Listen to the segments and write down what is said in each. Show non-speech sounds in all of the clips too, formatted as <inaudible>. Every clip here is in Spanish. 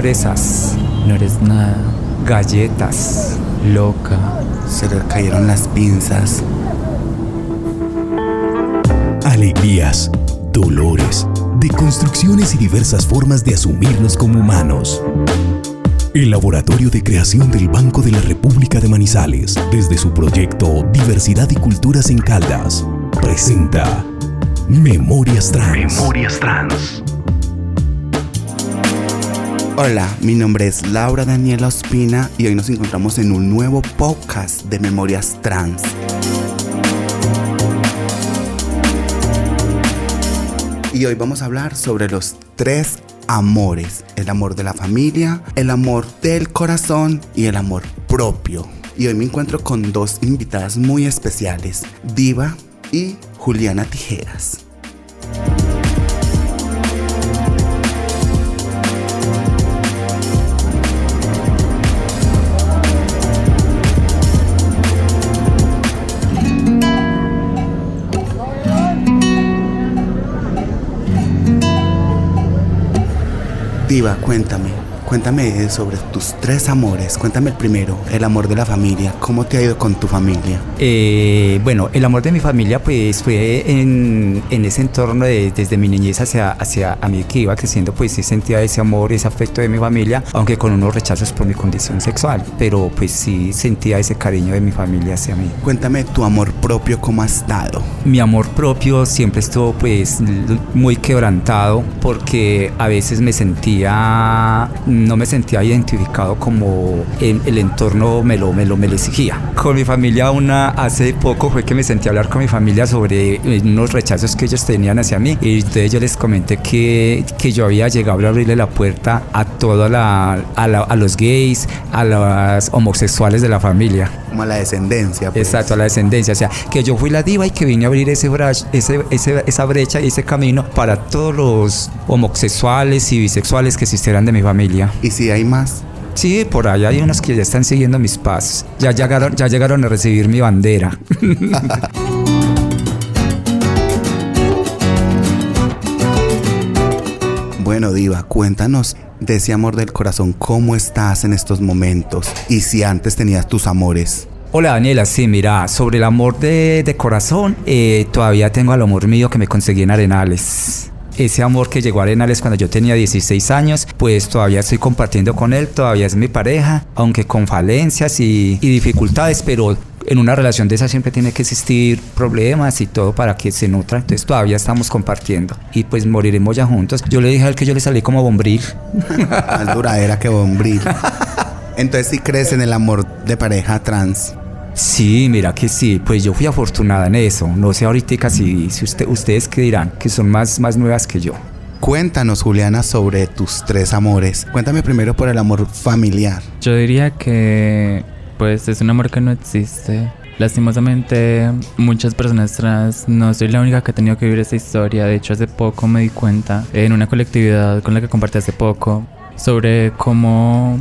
fresas, No eres nada. galletas. Loca. Se le cayeron las pinzas. Alegrías, dolores, deconstrucciones y diversas formas de asumirnos como humanos. El Laboratorio de Creación del Banco de la República de Manizales, desde su proyecto Diversidad y Culturas en Caldas, presenta Memorias Trans. Memorias Trans. Hola, mi nombre es Laura Daniela Ospina y hoy nos encontramos en un nuevo podcast de Memorias Trans. Y hoy vamos a hablar sobre los tres amores. El amor de la familia, el amor del corazón y el amor propio. Y hoy me encuentro con dos invitadas muy especiales, Diva y Juliana Tijeras. Diva, cuéntame, cuéntame sobre tus tres amores. Cuéntame el primero, el amor de la familia. ¿Cómo te ha ido con tu familia? Eh, bueno, el amor de mi familia pues fue en, en ese entorno de- desde mi niñez hacia, hacia a mí que iba creciendo pues sí sentía ese amor, ese afecto de mi familia, aunque con unos rechazos por mi condición sexual, pero pues sí sentía ese cariño de mi familia hacia mí. Cuéntame tu amor propio, ¿cómo ha estado? Mi amor propio siempre estuvo pues muy quebrantado porque a veces me sentía, no me sentía identificado como el, el entorno me lo, me, lo, me lo exigía. Con mi familia una, hace poco fue que me sentí a hablar con mi familia sobre eh, unos rechazos que ellos tenían hacia mí y entonces yo les comenté que, que yo había llegado a abrirle la puerta a toda la, a, la- a los gays, a los homosexuales de la familia. Como a la descendencia. pues. Exacto, a la descendencia. O sea, que yo fui la diva y que vine a abrir ese bra- ese, ese- esa brecha y ese camino para todos los homosexuales y bisexuales que existieran de mi familia. ¿Y si hay más? Sí, por ahí hay unos que ya están siguiendo mis pasos. Ya llegaron, ya llegaron a recibir mi bandera. <laughs> Bueno, Diva, cuéntanos de ese amor del corazón, ¿cómo estás en estos momentos? Y si antes tenías tus amores. Hola Daniela, sí, mira, sobre el amor de, de corazón, eh, todavía tengo al amor mío que me conseguí en Arenales. Ese amor que llegó a Arenales cuando yo tenía 16 años, pues todavía estoy compartiendo con él, todavía es mi pareja, aunque con falencias y, y dificultades, pero en una relación de esa siempre tiene que existir problemas y todo para que se nutra, entonces todavía estamos compartiendo y pues moriremos ya juntos. Yo le dije a él que yo le salí como bombril. <laughs> Más duradera que bombril. Entonces, si crees en el amor de pareja trans? Sí, mira que sí, pues yo fui afortunada en eso. No sé ahorita si, si usted, ustedes qué dirán, que son más, más nuevas que yo. Cuéntanos, Juliana, sobre tus tres amores. Cuéntame primero por el amor familiar. Yo diría que pues es un amor que no existe. Lastimosamente, muchas personas trans, no soy la única que ha tenido que vivir esta historia. De hecho, hace poco me di cuenta en una colectividad con la que compartí hace poco sobre cómo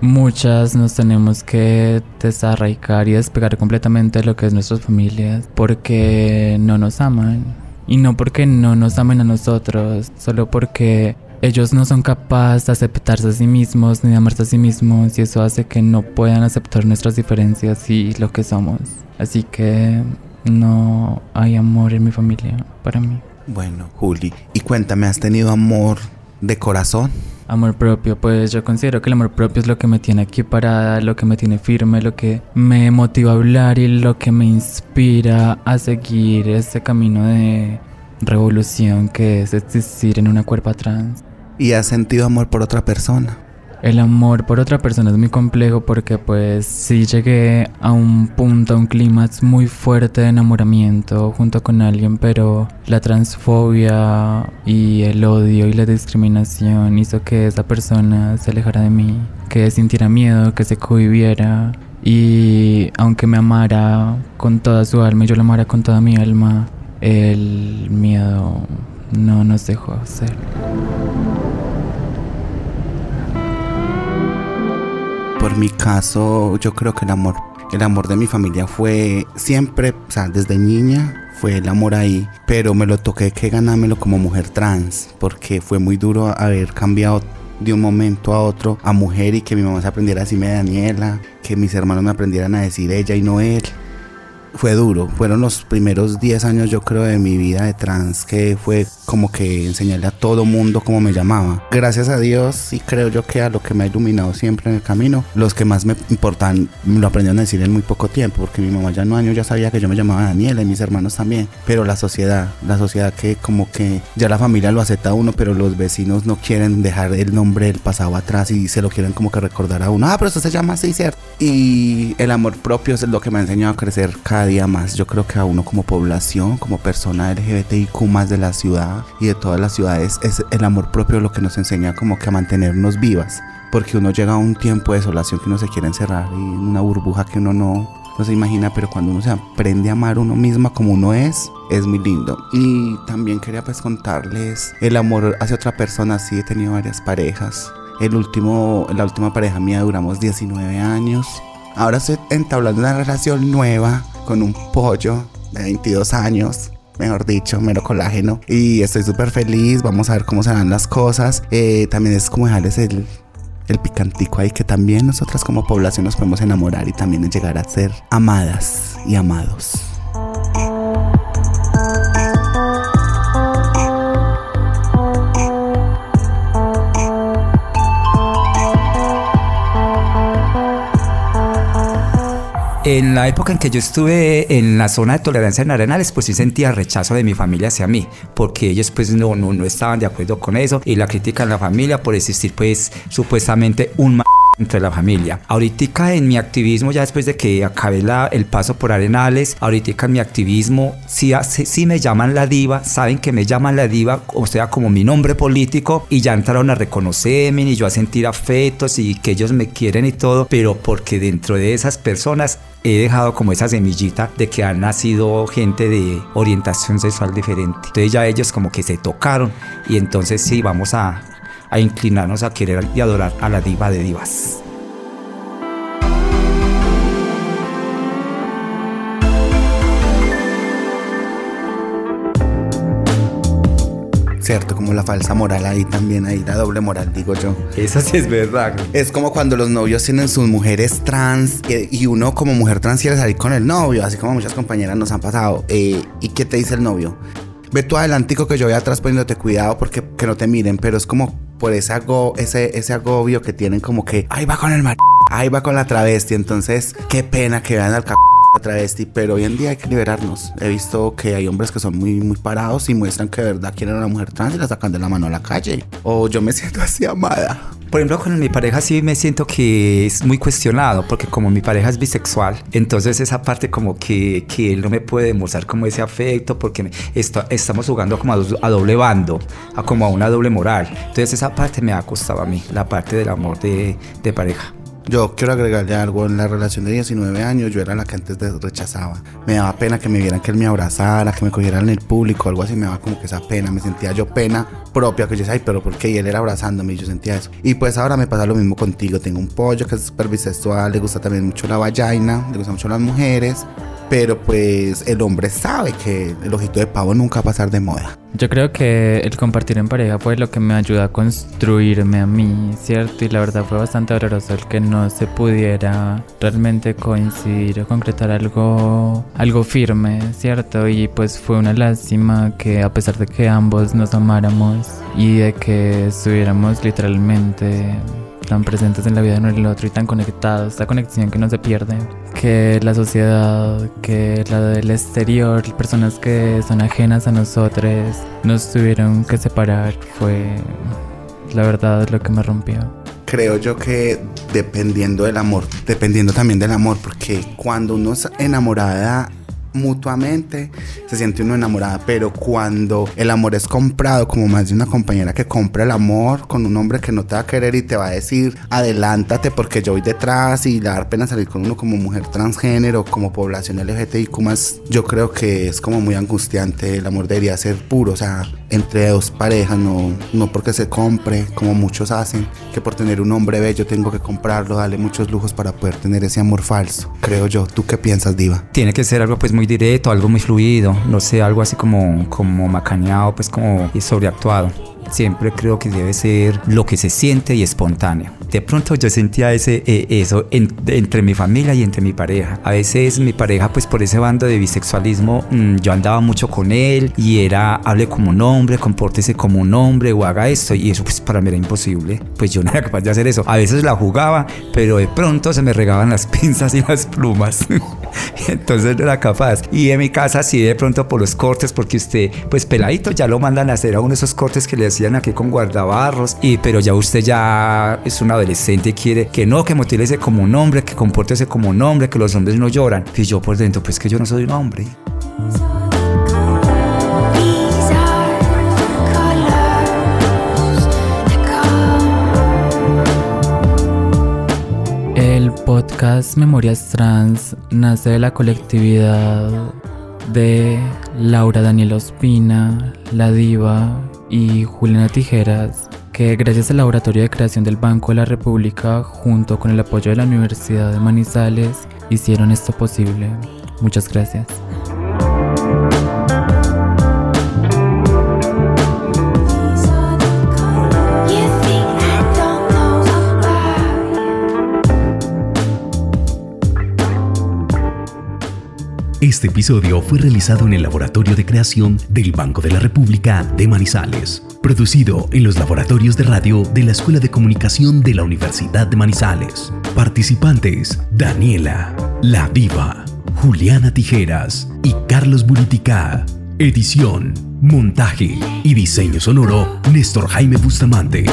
muchas nos tenemos que desarraigar y despegar completamente de lo que es nuestras familias porque no nos aman. Y no porque no nos amen a nosotros, solo porque ellos no son capaces de aceptarse a sí mismos ni de amarse a sí mismos y eso hace que no puedan aceptar nuestras diferencias y lo que somos. Así que no hay amor en mi familia para mí. Bueno, Juli, y cuéntame, ¿has tenido amor de corazón? Amor propio, pues yo considero que el amor propio es lo que me tiene aquí parada, lo que me tiene firme, lo que me motiva a hablar y lo que me inspira a seguir este camino de revolución que es existir en una cuerpa trans. ¿Y has sentido amor por otra persona? El amor por otra persona es muy complejo porque pues sí llegué a un punto, a un clímax muy fuerte de enamoramiento junto con alguien, pero la transfobia y el odio y la discriminación hizo que esa persona se alejara de mí, que sintiera miedo, que se cohibiera y aunque me amara con toda su alma y yo la amara con toda mi alma, el miedo no nos dejó hacer. Por mi caso, yo creo que el amor, el amor de mi familia fue siempre, o sea, desde niña fue el amor ahí, pero me lo toqué que ganármelo como mujer trans, porque fue muy duro haber cambiado de un momento a otro a mujer y que mi mamá se aprendiera a decirme Daniela, que mis hermanos me aprendieran a decir ella y no él fue duro. Fueron los primeros 10 años, yo creo, de mi vida de trans que fue como que enseñarle a todo mundo cómo me llamaba. Gracias a Dios y creo yo que a lo que me ha iluminado siempre en el camino, los que más me importan lo aprendieron a decir en muy poco tiempo, porque mi mamá ya en un año ya sabía que yo me llamaba Daniela y mis hermanos también. Pero la sociedad, la sociedad que como que ya la familia lo acepta a uno, pero los vecinos no quieren dejar el nombre del pasado atrás y se lo quieren como que recordar a uno. Ah, pero eso se llama así, ¿cierto? Y el amor propio es lo que me ha enseñado a crecer cada día más. Yo creo que a uno como población, como persona LGBTIQ más de la ciudad y de todas las ciudades, es el amor propio lo que nos enseña como que a mantenernos vivas. Porque uno llega a un tiempo de desolación que uno se quiere encerrar y una burbuja que uno no, no se imagina, pero cuando uno se aprende a amar uno misma como uno es, es muy lindo. Y también quería pues contarles el amor hacia otra persona, sí he tenido varias parejas. El último, la última pareja mía duramos 19 años. Ahora estoy entablando una relación nueva con un pollo de 22 años. Mejor dicho, mero colágeno. Y estoy súper feliz. Vamos a ver cómo se dan las cosas. Eh, también es como dejarles el, el picantico ahí que también nosotras como población nos podemos enamorar y también llegar a ser amadas y amados. En la época en que yo estuve en la zona de tolerancia en Arenales, pues sí sentía rechazo de mi familia hacia mí, porque ellos pues no, no, no estaban de acuerdo con eso y la crítica en la familia por existir pues supuestamente un ma entre la familia. Ahorita en mi activismo, ya después de que acabé la, el paso por Arenales, ahorita en mi activismo, sí, sí me llaman la diva, saben que me llaman la diva, o sea, como mi nombre político, y ya entraron a reconocerme y yo a sentir afectos y que ellos me quieren y todo, pero porque dentro de esas personas he dejado como esa semillita de que han nacido gente de orientación sexual diferente. Entonces ya ellos como que se tocaron y entonces sí, vamos a, a inclinarnos a querer y adorar a la diva de divas. Cierto, como la falsa moral ahí también, ahí la doble moral, digo yo. Eso sí es verdad. Es como cuando los novios tienen sus mujeres trans eh, y uno como mujer trans quiere salir con el novio, así como muchas compañeras nos han pasado. Eh, ¿Y qué te dice el novio? Ve tú adelantico que yo voy atrás poniéndote cuidado porque que no te miren, pero es como por ese, ago, ese, ese agobio que tienen como que, ahí va con el mar, ahí va con la travesti, entonces qué pena que vean al travesti, pero hoy en día hay que liberarnos. He visto que hay hombres que son muy, muy parados y muestran que de verdad quieren a una mujer trans y la sacan de la mano a la calle. O yo me siento así amada. Por ejemplo, con mi pareja sí me siento que es muy cuestionado, porque como mi pareja es bisexual, entonces esa parte como que, que él no me puede demostrar como ese afecto, porque está, estamos jugando como a, a, doble bando, a como a una doble moral. Entonces esa parte me ha costado a mí, la parte del amor de, de pareja. Yo quiero agregarle algo en la relación de 19 años, yo era la que antes rechazaba. Me daba pena que me vieran que él me abrazara, que me cogieran en el público, algo así, me daba como que esa pena, me sentía yo pena propia, que yo decía, ay, pero ¿por qué? Y él era abrazándome y yo sentía eso. Y pues ahora me pasa lo mismo contigo, tengo un pollo que es súper bisexual, le gusta también mucho la vallaina, le gusta mucho las mujeres, pero pues el hombre sabe que el ojito de pavo nunca va a pasar de moda. Yo creo que el compartir en pareja fue lo que me ayuda a construirme a mí, ¿cierto? Y la verdad fue bastante doloroso el que no se pudiera realmente coincidir o concretar algo, algo firme, ¿cierto? Y pues fue una lástima que a pesar de que ambos nos amáramos y de que estuviéramos literalmente tan presentes en la vida de uno y el otro y tan conectados, esta conexión que no se pierde, que la sociedad, que la del exterior, personas que son ajenas a nosotros, nos tuvieron que separar, fue la verdad lo que me rompió. Creo yo que dependiendo del amor, dependiendo también del amor, porque cuando uno es enamorada mutuamente, se siente uno enamorada, pero cuando el amor es comprado, como más de una compañera que compra el amor con un hombre que no te va a querer y te va a decir, adelántate porque yo voy detrás y le dar pena salir con uno como mujer transgénero, como población LGTBIQ más, yo creo que es como muy angustiante, el amor debería ser puro, o sea, entre dos parejas, no, no porque se compre, como muchos hacen, que por tener un hombre bello tengo que comprarlo, darle muchos lujos para poder tener ese amor falso, creo yo. ¿Tú qué piensas, Diva? Tiene que ser algo pues muy directo, algo muy fluido, no sé, algo así como, como macaneado, pues como sobreactuado. siempre creo que debe ser lo que se siente y espontáneo. De pronto yo sentía ese, eh, eso entre mi familia y entre mi pareja. A veces mi pareja, pues por ese bando de bisexualismo, mm, yo andaba mucho con él y era, hable como un hombre, compórtese como un hombre o haga esto. Y eso pues para mí era imposible. Pues yo no era capaz de hacer eso. A veces la jugaba, pero de pronto se me regaban las <laughs> pinzas y las plumas. <laughs> <laughs> Entonces no era capaz. Y en mi casa sí de pronto por los cortes, porque usted, pues peladito, ya lo mandan a hacer a esos cortes que le hacían aquí con guardabarros. Y pero ya usted ya es un adolescente y quiere que no, que motílese como un hombre, que compórtese como un hombre, que los hombres no lloran. Y yo por dentro, pues que yo no soy un hombre. Podcast Memorias Trans nace de la colectividad de Laura Daniela Ospina, La Diva y Juliana Tijeras, que gracias al Laboratorio de Creación del Banco de la República, junto con el apoyo de la Universidad de Manizales, hicieron esto posible. Muchas gracias. Este episodio fue realizado en el Laboratorio de Creación del Banco de la República de Manizales, producido en los laboratorios de radio de la Escuela de Comunicación de la Universidad de Manizales. Participantes: Daniela, La Viva, Juliana Tijeras y Carlos Buritica. Edición, montaje y diseño sonoro: Néstor Jaime Bustamante.